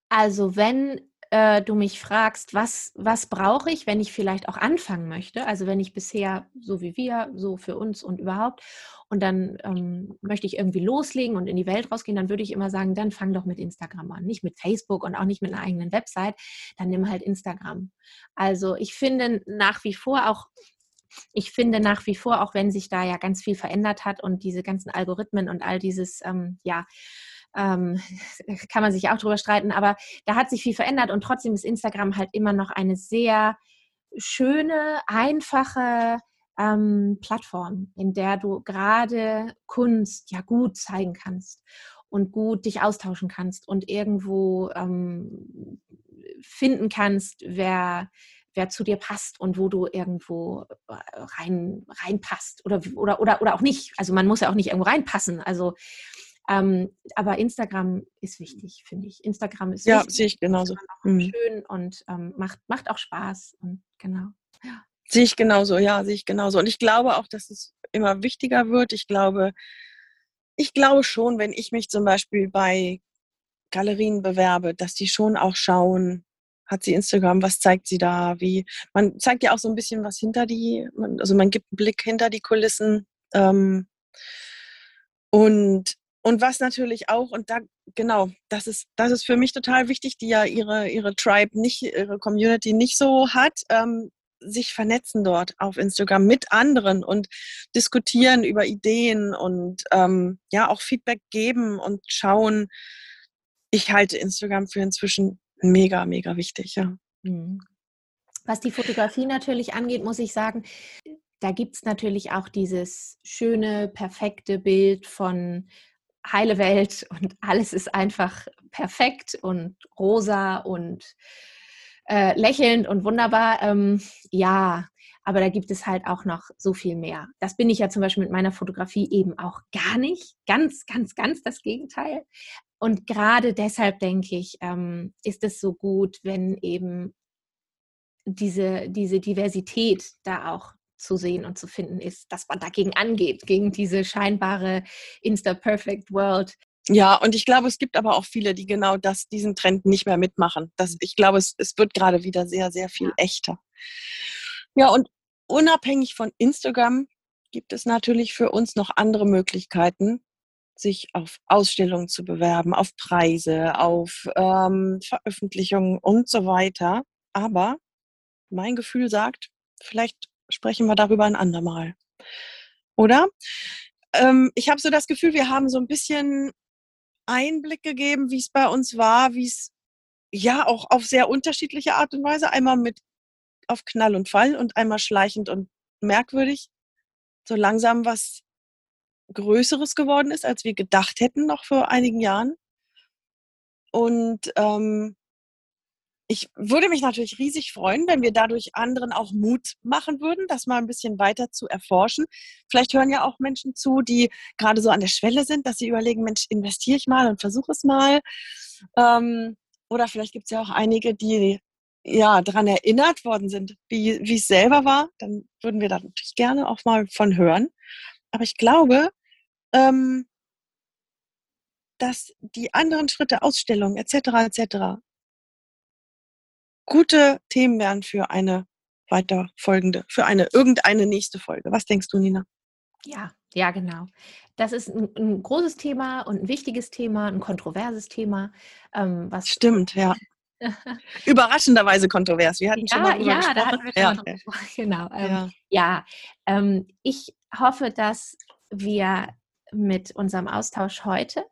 Speaker 2: Also wenn äh, du mich fragst, was, was brauche ich, wenn ich vielleicht auch anfangen möchte, also wenn ich bisher so wie wir, so für uns und überhaupt, und dann ähm, möchte ich irgendwie loslegen und in die Welt rausgehen, dann würde ich immer sagen, dann fang doch mit Instagram an, nicht mit Facebook und auch nicht mit einer eigenen Website, dann nimm halt Instagram. Also ich finde nach wie vor auch ich finde nach wie vor, auch wenn sich da ja ganz viel verändert hat und diese ganzen Algorithmen und all dieses, ähm, ja, ähm, kann man sich auch drüber streiten, aber da hat sich viel verändert und trotzdem ist Instagram halt immer noch eine sehr schöne, einfache ähm, Plattform, in der du gerade Kunst ja gut zeigen kannst und gut dich austauschen kannst und irgendwo ähm, finden kannst, wer wer zu dir passt und wo du irgendwo äh, rein reinpasst oder oder oder oder auch nicht. Also man muss ja auch nicht irgendwo reinpassen. Also ähm, aber Instagram ist wichtig, finde ich. Instagram ist
Speaker 1: ja,
Speaker 2: wichtig.
Speaker 1: sehe ich genauso.
Speaker 2: Mhm. Schön und ähm, macht, macht auch Spaß. Und genau.
Speaker 1: Ja. Sehe ich genauso, ja, sehe ich genauso. Und ich glaube auch, dass es immer wichtiger wird. Ich glaube, ich glaube schon, wenn ich mich zum Beispiel bei Galerien bewerbe, dass die schon auch schauen, hat sie Instagram, was zeigt sie da, wie, man zeigt ja auch so ein bisschen was hinter die, also man gibt einen Blick hinter die Kulissen. Ähm, und und was natürlich auch, und da, genau, das ist, das ist für mich total wichtig, die ja ihre, ihre Tribe nicht, ihre Community nicht so hat, ähm, sich vernetzen dort auf Instagram mit anderen und diskutieren über Ideen und ähm, ja auch Feedback geben und schauen. Ich halte Instagram für inzwischen mega, mega wichtig, ja. Mhm.
Speaker 2: Was die Fotografie natürlich angeht, muss ich sagen, da gibt es natürlich auch dieses schöne, perfekte Bild von heile Welt und alles ist einfach perfekt und rosa und äh, lächelnd und wunderbar. Ähm, ja, aber da gibt es halt auch noch so viel mehr. Das bin ich ja zum Beispiel mit meiner Fotografie eben auch gar nicht. Ganz, ganz, ganz das Gegenteil. Und gerade deshalb denke ich, ähm, ist es so gut, wenn eben diese, diese Diversität da auch zu sehen und zu finden ist, dass man dagegen angeht, gegen diese scheinbare Insta-Perfect World.
Speaker 1: Ja, und ich glaube, es gibt aber auch viele, die genau das, diesen Trend nicht mehr mitmachen. Das, ich glaube, es, es wird gerade wieder sehr, sehr viel echter. Ja, und unabhängig von Instagram gibt es natürlich für uns noch andere Möglichkeiten, sich auf Ausstellungen zu bewerben, auf Preise, auf ähm, Veröffentlichungen und so weiter. Aber mein Gefühl sagt, vielleicht sprechen wir darüber ein andermal. Oder? Ähm, ich habe so das Gefühl, wir haben so ein bisschen Einblick gegeben, wie es bei uns war, wie es ja auch auf sehr unterschiedliche Art und Weise, einmal mit auf Knall und Fall und einmal schleichend und merkwürdig, so langsam was Größeres geworden ist, als wir gedacht hätten noch vor einigen Jahren. Und ähm, ich würde mich natürlich riesig freuen, wenn wir dadurch anderen auch Mut machen würden, das mal ein bisschen weiter zu erforschen. Vielleicht hören ja auch Menschen zu, die gerade so an der Schwelle sind, dass sie überlegen, Mensch, investiere ich mal und versuche es mal. Ähm, oder vielleicht gibt es ja auch einige, die ja daran erinnert worden sind, wie, es selber war. Dann würden wir da natürlich gerne auch mal von hören. Aber ich glaube, ähm, dass die anderen Schritte, Ausstellungen etc. etc gute Themen wären für eine weiter folgende, für eine irgendeine nächste Folge. Was denkst du, Nina?
Speaker 2: Ja, ja, genau. Das ist ein, ein großes Thema und ein wichtiges Thema, ein kontroverses Thema.
Speaker 1: Ähm, was Stimmt, ja. Überraschenderweise kontrovers. Wir hatten
Speaker 2: ja,
Speaker 1: schon mal
Speaker 2: ja, gesprochen. da hatten wir schon ja. mal gesprochen. Genau. Ähm, ja, ja ähm, ich hoffe, dass wir mit unserem Austausch heute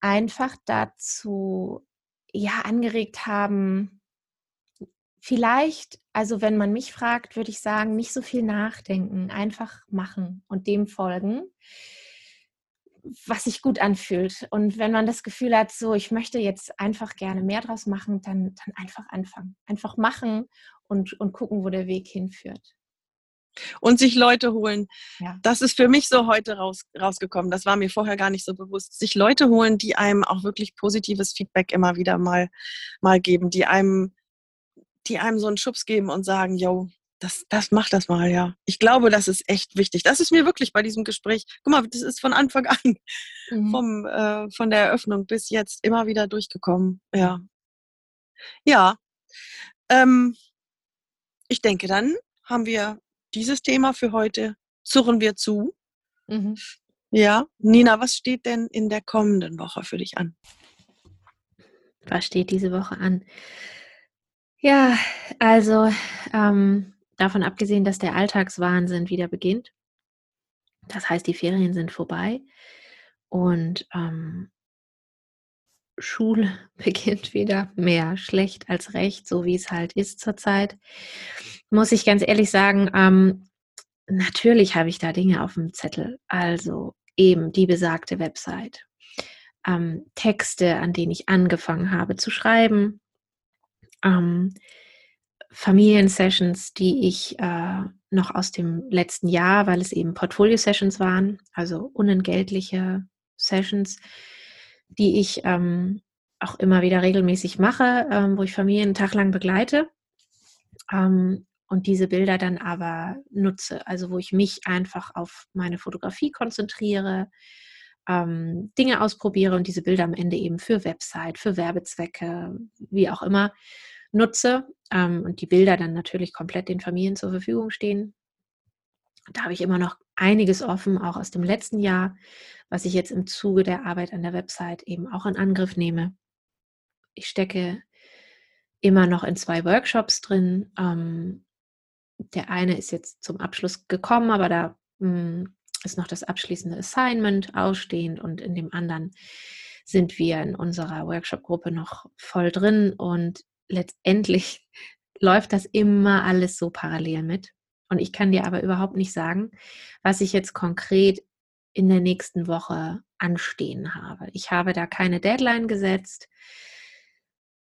Speaker 2: einfach dazu ja angeregt haben, Vielleicht, also wenn man mich fragt, würde ich sagen, nicht so viel nachdenken, einfach machen und dem folgen, was sich gut anfühlt. Und wenn man das Gefühl hat, so, ich möchte jetzt einfach gerne mehr draus machen, dann, dann einfach anfangen. Einfach machen und, und gucken, wo der Weg hinführt.
Speaker 1: Und sich Leute holen. Ja. Das ist für mich so heute raus, rausgekommen. Das war mir vorher gar nicht so bewusst. Sich Leute holen, die einem auch wirklich positives Feedback immer wieder mal, mal geben, die einem die einem so einen Schubs geben und sagen, yo, das, das macht das mal, ja. Ich glaube, das ist echt wichtig. Das ist mir wirklich bei diesem Gespräch, guck mal, das ist von Anfang an, mhm. vom, äh, von der Eröffnung bis jetzt immer wieder durchgekommen. Ja. Ja. Ähm, ich denke, dann haben wir dieses Thema für heute, zurren wir zu. Mhm. Ja. Nina, was steht denn in der kommenden Woche für dich an?
Speaker 2: Was steht diese Woche an? Ja, also ähm, davon abgesehen, dass der Alltagswahnsinn wieder beginnt. Das heißt, die Ferien sind vorbei und ähm, Schule beginnt wieder mehr schlecht als recht, so wie es halt ist zurzeit. Muss ich ganz ehrlich sagen, ähm, natürlich habe ich da Dinge auf dem Zettel. Also eben die besagte Website. Ähm, Texte, an denen ich angefangen habe zu schreiben, ähm, Familiensessions, die ich äh, noch aus dem letzten Jahr, weil es eben Portfolio-Sessions waren, also unentgeltliche Sessions, die ich ähm, auch immer wieder regelmäßig mache, ähm, wo ich Familien einen Tag lang begleite ähm, und diese Bilder dann aber nutze, also wo ich mich einfach auf meine Fotografie konzentriere, ähm, Dinge ausprobiere und diese Bilder am Ende eben für Website, für Werbezwecke, wie auch immer, nutze ähm, und die Bilder dann natürlich komplett den Familien zur Verfügung stehen. Da habe ich immer noch einiges offen, auch aus dem letzten Jahr, was ich jetzt im Zuge der Arbeit an der Website eben auch in Angriff nehme. Ich stecke immer noch in zwei Workshops drin. Ähm, der eine ist jetzt zum Abschluss gekommen, aber da mh, hm, ist noch das abschließende Assignment ausstehend und in dem anderen sind wir in unserer Workshop-Gruppe noch voll drin und letztendlich läuft das immer alles so parallel mit. Und ich kann dir aber überhaupt nicht sagen, was ich jetzt konkret in der nächsten Woche anstehen habe. Ich habe da keine Deadline gesetzt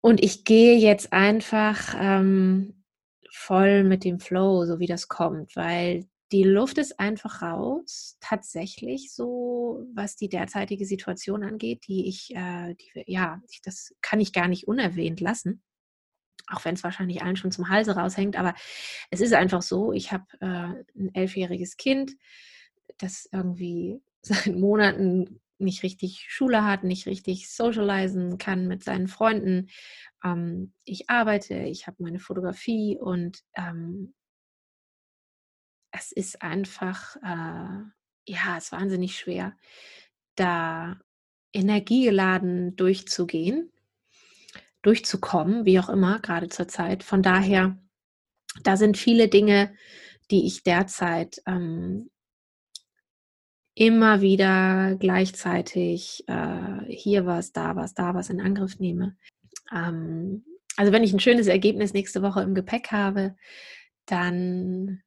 Speaker 2: und ich gehe jetzt einfach ähm, voll mit dem Flow, so wie das kommt, weil die Luft ist einfach raus, tatsächlich so, was die derzeitige Situation angeht, die ich, äh, die, ja, das kann ich gar nicht unerwähnt lassen auch wenn es wahrscheinlich allen schon zum Halse raushängt, aber es ist einfach so, ich habe äh, ein elfjähriges Kind, das irgendwie seit Monaten nicht richtig Schule hat, nicht richtig socialisen kann mit seinen Freunden. Ähm, ich arbeite, ich habe meine Fotografie und ähm, es ist einfach, äh, ja, es ist wahnsinnig schwer, da energiegeladen durchzugehen durchzukommen, wie auch immer, gerade zur Zeit. Von daher, da sind viele Dinge, die ich derzeit ähm, immer wieder gleichzeitig äh, hier was, da was, da was in Angriff nehme. Ähm, also wenn ich ein schönes Ergebnis nächste Woche im Gepäck habe, dann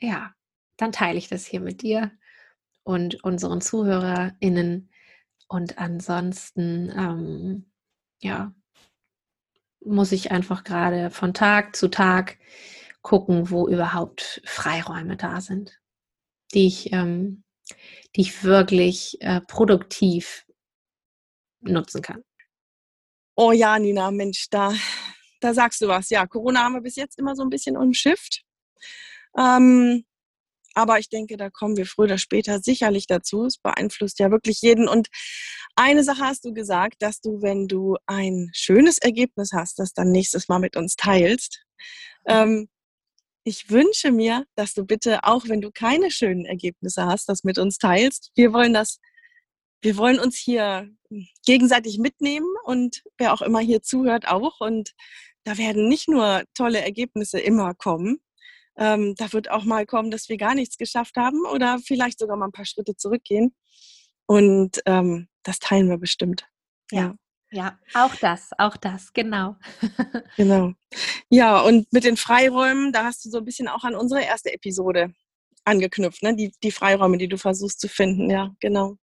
Speaker 2: ja, dann teile ich das hier mit dir und unseren ZuhörerInnen. Und ansonsten, ähm, ja, muss ich einfach gerade von Tag zu Tag gucken, wo überhaupt Freiräume da sind, die ich, ähm, die ich wirklich äh, produktiv nutzen kann.
Speaker 1: Oh ja, Nina, Mensch, da, da sagst du was. Ja, Corona haben wir bis jetzt immer so ein bisschen umschifft. Ähm, aber ich denke, da kommen wir früher oder später sicherlich dazu. Es beeinflusst ja wirklich jeden. Und eine Sache hast du gesagt, dass du, wenn du ein schönes Ergebnis hast, das dann nächstes Mal mit uns teilst. Ähm, ich wünsche mir, dass du bitte, auch wenn du keine schönen Ergebnisse hast, das mit uns teilst. Wir wollen das, wir wollen uns hier gegenseitig mitnehmen und wer auch immer hier zuhört auch. Und da werden nicht nur tolle Ergebnisse immer kommen. Ähm, da wird auch mal kommen, dass wir gar nichts geschafft haben oder vielleicht sogar mal ein paar Schritte zurückgehen. Und ähm, das teilen wir bestimmt.
Speaker 2: Ja. Ja, auch das, auch das, genau.
Speaker 1: genau. Ja, und mit den Freiräumen, da hast du so ein bisschen auch an unsere erste Episode angeknüpft, ne? die, die Freiräume, die du versuchst zu finden. Ja, genau.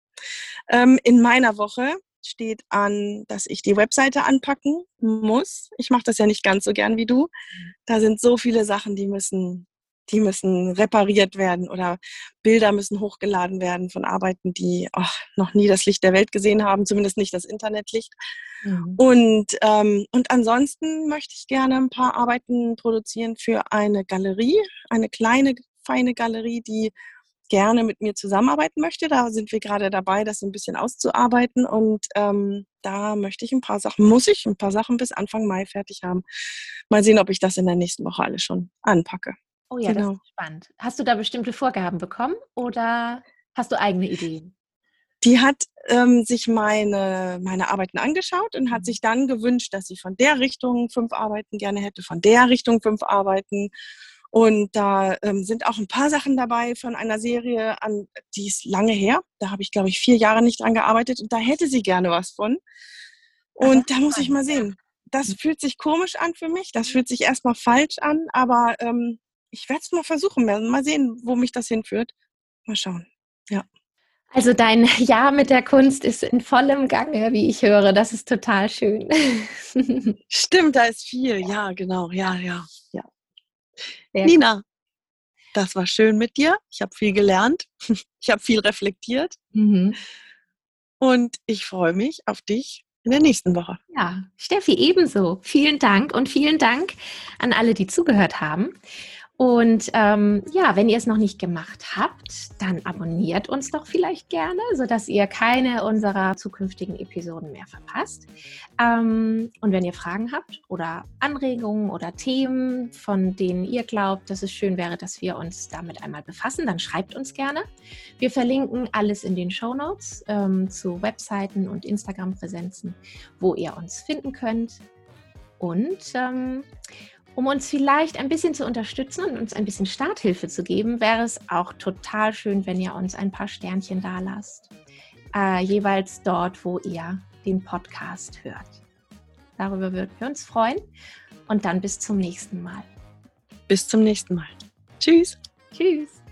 Speaker 1: Ähm, in meiner Woche steht an, dass ich die Webseite anpacken muss. Ich mache das ja nicht ganz so gern wie du. Da sind so viele Sachen, die müssen die müssen repariert werden oder Bilder müssen hochgeladen werden von Arbeiten, die oh, noch nie das Licht der Welt gesehen haben, zumindest nicht das Internetlicht. Mhm. Und, ähm, und ansonsten möchte ich gerne ein paar Arbeiten produzieren für eine Galerie, eine kleine, feine Galerie, die gerne mit mir zusammenarbeiten möchte. Da sind wir gerade dabei, das ein bisschen auszuarbeiten und ähm, da möchte ich ein paar Sachen, muss ich ein paar Sachen bis Anfang Mai fertig haben. Mal sehen, ob ich das in der nächsten Woche alles schon anpacke.
Speaker 2: Oh ja, genau. das ist spannend. Hast du da bestimmte Vorgaben bekommen oder hast du eigene Ideen?
Speaker 1: Die hat ähm, sich meine, meine Arbeiten angeschaut und hat mhm. sich dann gewünscht, dass sie von der Richtung fünf Arbeiten gerne hätte, von der Richtung fünf Arbeiten. Und da ähm, sind auch ein paar Sachen dabei von einer Serie, an, die ist lange her. Da habe ich, glaube ich, vier Jahre nicht dran gearbeitet und da hätte sie gerne was von. Und Ach, da muss ich mal sehen. Das mhm. fühlt sich komisch an für mich. Das fühlt sich erstmal falsch an, aber ähm, ich werde es mal versuchen, mal sehen, wo mich das hinführt. Mal schauen. Ja.
Speaker 2: Also dein Jahr mit der Kunst ist in vollem Gange, wie ich höre. Das ist total schön.
Speaker 1: Stimmt, da ist viel. Ja, genau. Ja, ja, ja. Nina, das war schön mit dir. Ich habe viel gelernt. Ich habe viel reflektiert. Mhm. Und ich freue mich auf dich in der nächsten Woche.
Speaker 2: Ja, Steffi, ebenso. Vielen Dank und vielen Dank an alle, die zugehört haben. Und ähm, ja, wenn ihr es noch nicht gemacht habt, dann abonniert uns doch vielleicht gerne, sodass ihr keine unserer zukünftigen Episoden mehr verpasst. Ähm, und wenn ihr Fragen habt oder Anregungen oder Themen, von denen ihr glaubt, dass es schön wäre, dass wir uns damit einmal befassen, dann schreibt uns gerne. Wir verlinken alles in den Show Notes ähm, zu Webseiten und Instagram-Präsenzen, wo ihr uns finden könnt. Und ähm, um uns vielleicht ein bisschen zu unterstützen und uns ein bisschen Starthilfe zu geben, wäre es auch total schön, wenn ihr uns ein paar Sternchen da lasst. Äh, jeweils dort, wo ihr den Podcast hört. Darüber würden wir uns freuen. Und dann bis zum nächsten Mal.
Speaker 1: Bis zum nächsten Mal. Tschüss.
Speaker 2: Tschüss.